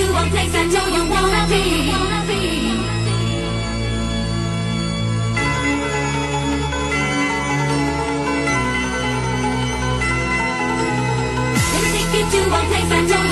to a place I know you wanna be. Let me take you to a place I know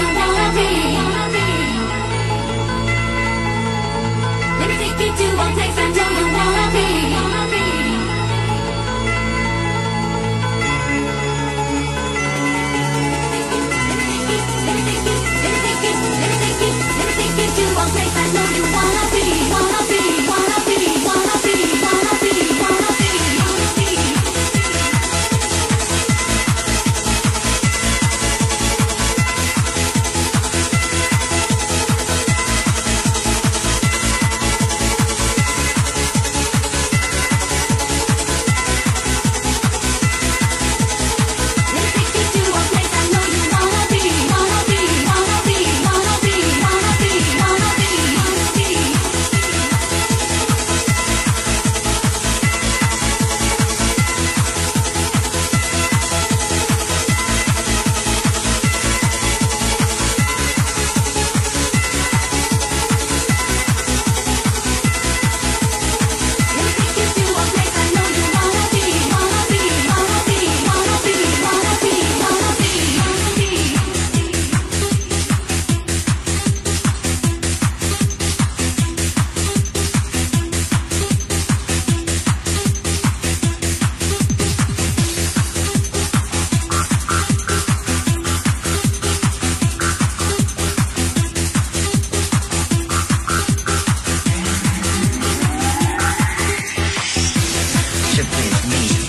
with me.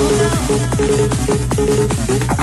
Let you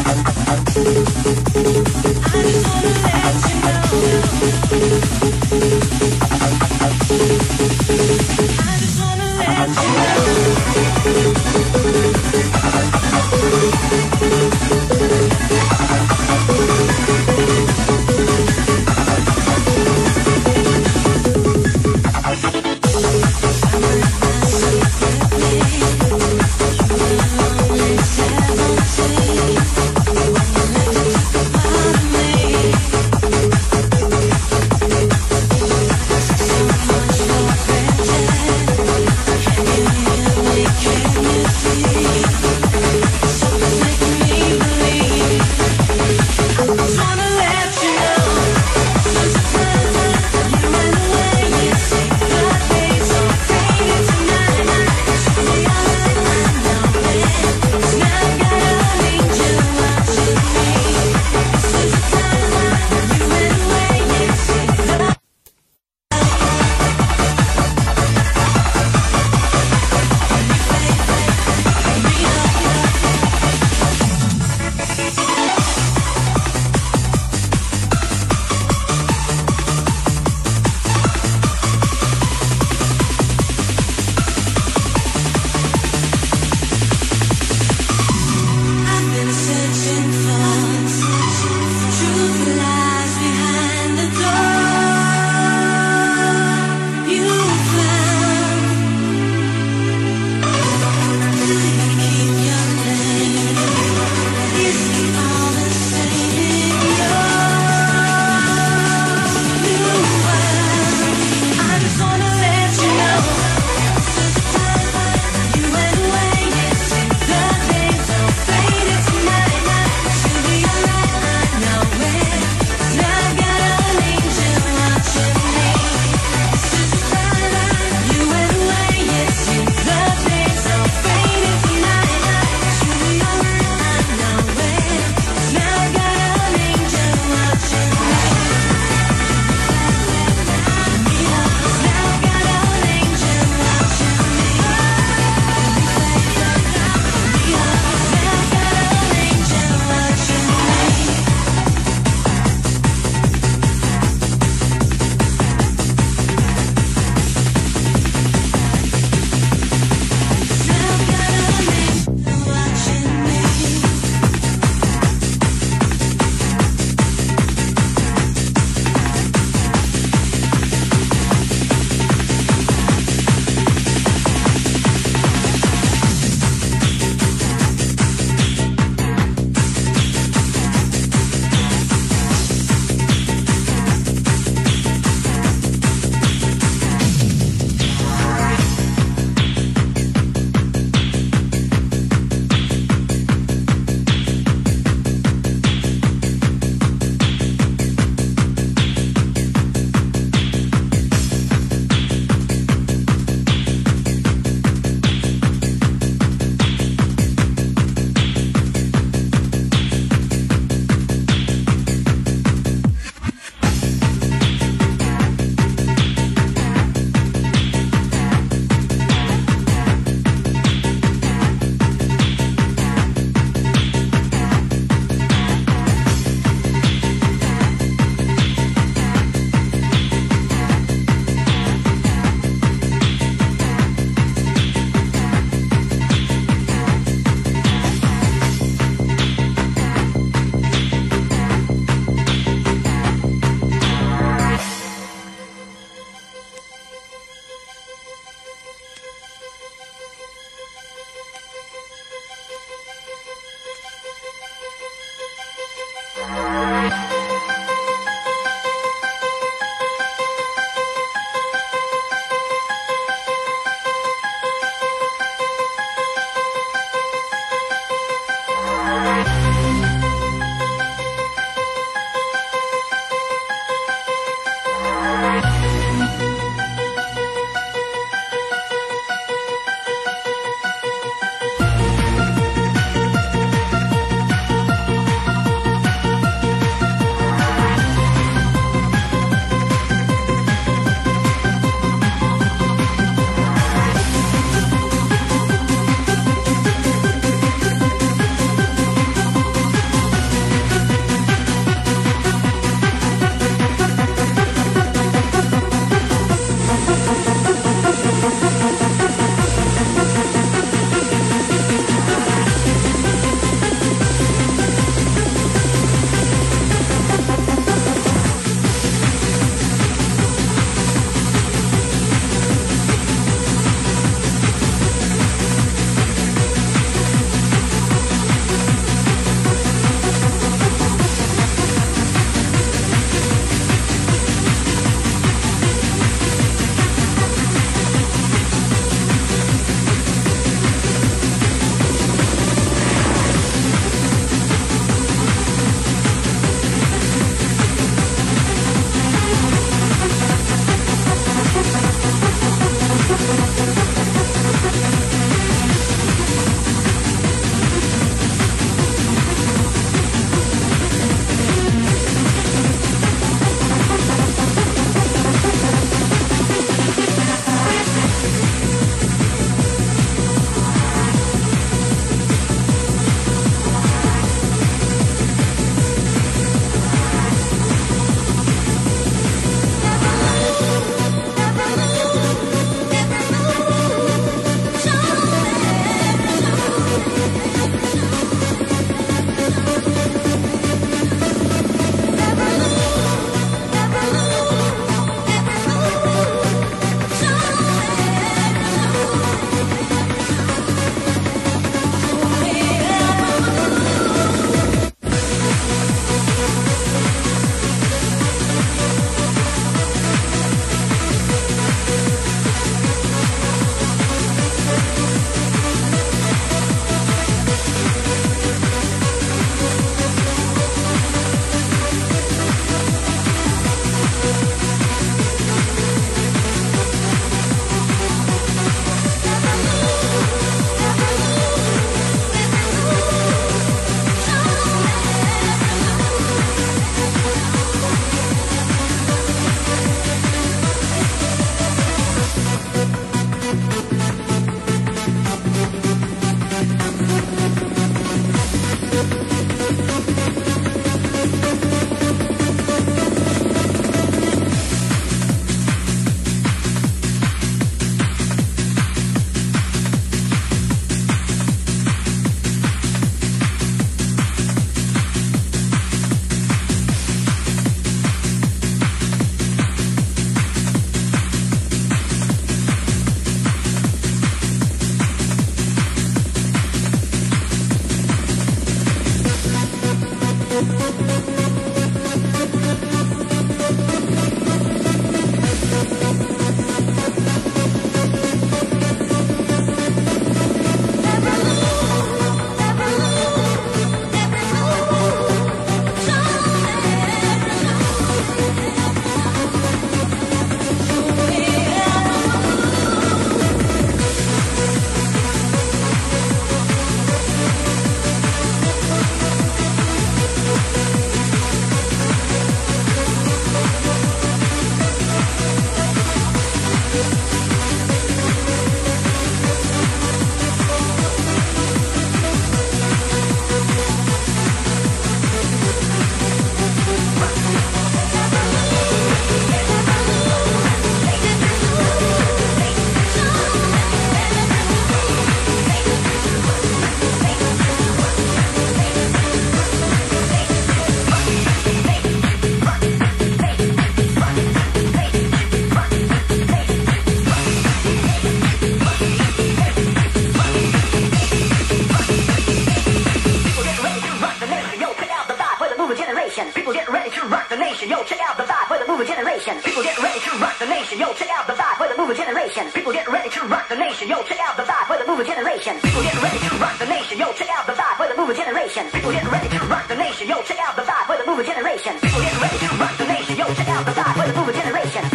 People get ready to rock the nation. Yo, check out the vibe for the moving generation. People get ready to rock the nation. Yo, check out the vibe for the moving generation. People get ready to rock the nation. Yo, check out the vibe for the moving generation. People get ready to rock the nation. Yo, check out the vibe for the moving generation. People get ready to rock the nation. Yo, check out the vibe for the moving generation. People get ready to rock the nation. Yo, check out the vibe for the mover generation.